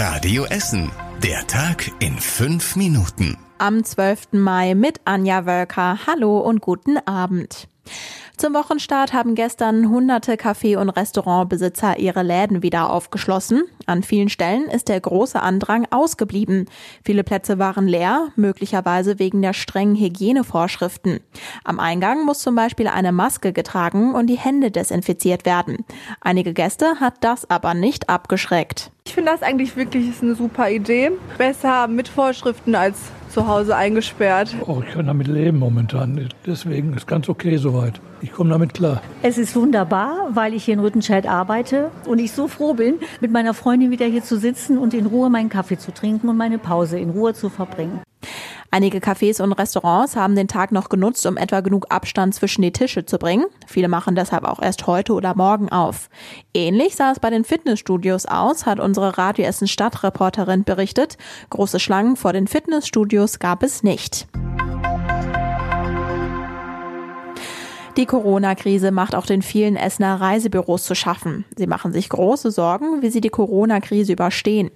Radio Essen. Der Tag in fünf Minuten. Am 12. Mai mit Anja Wölker. Hallo und guten Abend. Zum Wochenstart haben gestern hunderte Café- und Restaurantbesitzer ihre Läden wieder aufgeschlossen. An vielen Stellen ist der große Andrang ausgeblieben. Viele Plätze waren leer, möglicherweise wegen der strengen Hygienevorschriften. Am Eingang muss zum Beispiel eine Maske getragen und die Hände desinfiziert werden. Einige Gäste hat das aber nicht abgeschreckt. Ich finde das eigentlich wirklich eine super Idee. Besser mit Vorschriften als zu Hause eingesperrt. Oh, ich kann damit leben momentan. Deswegen ist ganz okay soweit. Ich komme damit klar. Es ist wunderbar, weil ich hier in Rüttenscheid arbeite und ich so froh bin, mit meiner Freundin wieder hier zu sitzen und in Ruhe meinen Kaffee zu trinken und meine Pause in Ruhe zu verbringen. Einige Cafés und Restaurants haben den Tag noch genutzt, um etwa genug Abstand zwischen die Tische zu bringen. Viele machen deshalb auch erst heute oder morgen auf. Ähnlich sah es bei den Fitnessstudios aus, hat unsere Radio Essen Stadtreporterin berichtet. Große Schlangen vor den Fitnessstudios gab es nicht. Die Corona-Krise macht auch den vielen Essener Reisebüros zu schaffen. Sie machen sich große Sorgen, wie sie die Corona-Krise überstehen.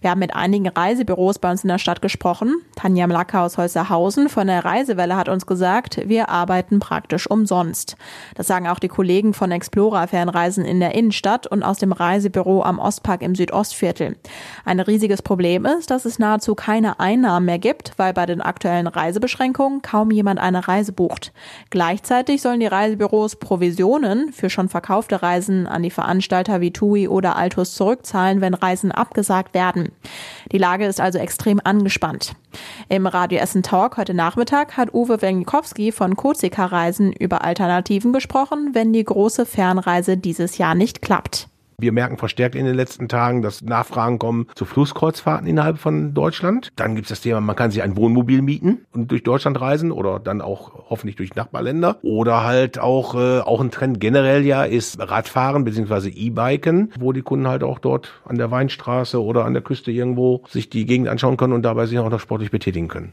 Wir haben mit einigen Reisebüros bei uns in der Stadt gesprochen. Tanja Mlacker aus Holzerhausen von der Reisewelle hat uns gesagt, wir arbeiten praktisch umsonst. Das sagen auch die Kollegen von Explorer Fernreisen in der Innenstadt und aus dem Reisebüro am Ostpark im Südostviertel. Ein riesiges Problem ist, dass es nahezu keine Einnahmen mehr gibt, weil bei den aktuellen Reisebeschränkungen kaum jemand eine Reise bucht. Gleichzeitig sollen die Reisebüros Provisionen für schon verkaufte Reisen an die Veranstalter wie TUI oder Altus zurückzahlen, wenn Reisen abgesagt werden. Die Lage ist also extrem angespannt. Im Radio Essen Talk heute Nachmittag hat Uwe Wenkowski von Kozika Reisen über Alternativen gesprochen, wenn die große Fernreise dieses Jahr nicht klappt. Wir merken verstärkt in den letzten Tagen, dass Nachfragen kommen zu Flusskreuzfahrten innerhalb von Deutschland. Dann gibt es das Thema, man kann sich ein Wohnmobil mieten und durch Deutschland reisen oder dann auch hoffentlich durch Nachbarländer. Oder halt auch, äh, auch ein Trend generell ja ist Radfahren bzw. E-Biken, wo die Kunden halt auch dort an der Weinstraße oder an der Küste irgendwo sich die Gegend anschauen können und dabei sich auch noch sportlich betätigen können.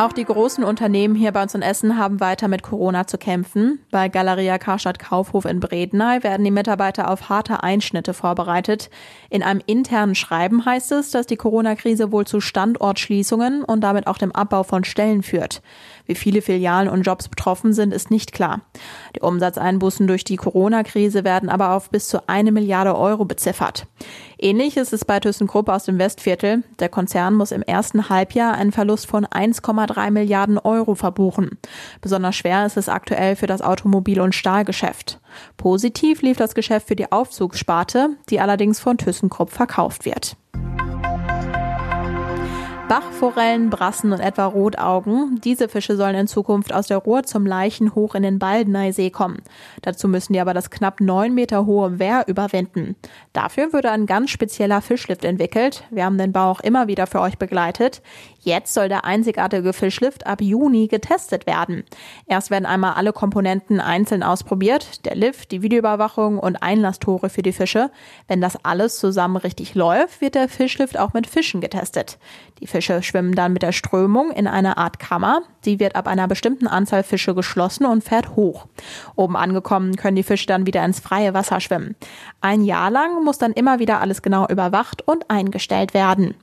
Auch die großen Unternehmen hier bei uns in Essen haben weiter mit Corona zu kämpfen. Bei Galeria Karstadt Kaufhof in Bredeney werden die Mitarbeiter auf harte Einschnitte vorbereitet. In einem internen Schreiben heißt es, dass die Corona-Krise wohl zu Standortschließungen und damit auch dem Abbau von Stellen führt. Wie viele Filialen und Jobs betroffen sind, ist nicht klar. Die Umsatzeinbußen durch die Corona-Krise werden aber auf bis zu eine Milliarde Euro beziffert. Ähnlich ist es bei ThyssenKrupp aus dem Westviertel. Der Konzern muss im ersten Halbjahr einen Verlust von 1,3 Milliarden Euro verbuchen. Besonders schwer ist es aktuell für das Automobil- und Stahlgeschäft. Positiv lief das Geschäft für die Aufzugssparte, die allerdings von ThyssenKrupp verkauft wird. Bachforellen, Brassen und etwa Rotaugen. Diese Fische sollen in Zukunft aus der Ruhr zum Leichen hoch in den Baldeneysee kommen. Dazu müssen die aber das knapp neun Meter hohe Wehr überwinden. Dafür würde ein ganz spezieller Fischlift entwickelt. Wir haben den Bau auch immer wieder für euch begleitet. Jetzt soll der einzigartige Fischlift ab Juni getestet werden. Erst werden einmal alle Komponenten einzeln ausprobiert. Der Lift, die Videoüberwachung und Einlasstore für die Fische. Wenn das alles zusammen richtig läuft, wird der Fischlift auch mit Fischen getestet. Die Fische schwimmen dann mit der Strömung in einer Art Kammer. Sie wird ab einer bestimmten Anzahl Fische geschlossen und fährt hoch. Oben angekommen können die Fische dann wieder ins freie Wasser schwimmen. Ein Jahr lang muss dann immer wieder alles genau überwacht und eingestellt werden.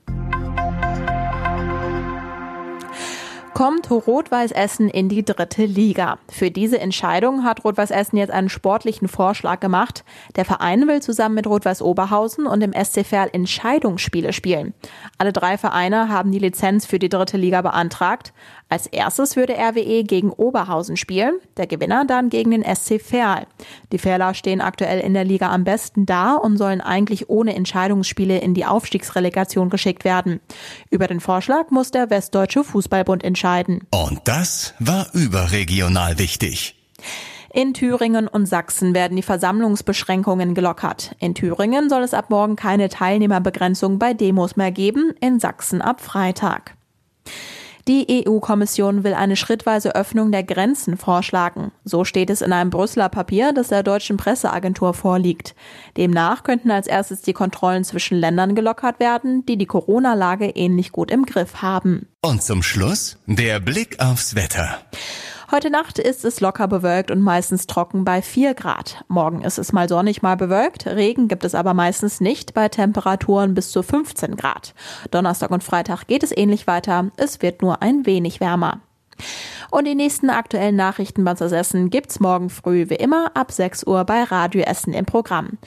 Kommt Rot-Weiß Essen in die dritte Liga. Für diese Entscheidung hat Rot-Weiß Essen jetzt einen sportlichen Vorschlag gemacht. Der Verein will zusammen mit Rot-Weiß Oberhausen und dem SC Verl Entscheidungsspiele spielen. Alle drei Vereine haben die Lizenz für die dritte Liga beantragt. Als erstes würde RWE gegen Oberhausen spielen, der Gewinner dann gegen den SC Verl. Die Verler stehen aktuell in der Liga am besten da und sollen eigentlich ohne Entscheidungsspiele in die Aufstiegsrelegation geschickt werden. Über den Vorschlag muss der Westdeutsche Fußballbund entscheiden. Und das war überregional wichtig. In Thüringen und Sachsen werden die Versammlungsbeschränkungen gelockert. In Thüringen soll es ab morgen keine Teilnehmerbegrenzung bei Demos mehr geben, in Sachsen ab Freitag. Die EU-Kommission will eine schrittweise Öffnung der Grenzen vorschlagen. So steht es in einem Brüsseler Papier, das der deutschen Presseagentur vorliegt. Demnach könnten als erstes die Kontrollen zwischen Ländern gelockert werden, die die Corona-Lage ähnlich gut im Griff haben. Und zum Schluss der Blick aufs Wetter. Heute Nacht ist es locker bewölkt und meistens trocken bei 4 Grad. Morgen ist es mal sonnig, mal bewölkt. Regen gibt es aber meistens nicht bei Temperaturen bis zu 15 Grad. Donnerstag und Freitag geht es ähnlich weiter. Es wird nur ein wenig wärmer. Und die nächsten aktuellen Nachrichten bei uns Essen gibt's morgen früh wie immer ab 6 Uhr bei Radio Essen im Programm.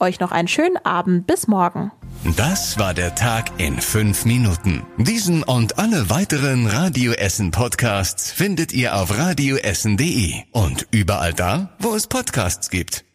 Euch noch einen schönen Abend. Bis morgen. Das war der Tag in fünf Minuten. Diesen und alle weiteren Radio Essen Podcasts findet ihr auf radioessen.de und überall da, wo es Podcasts gibt.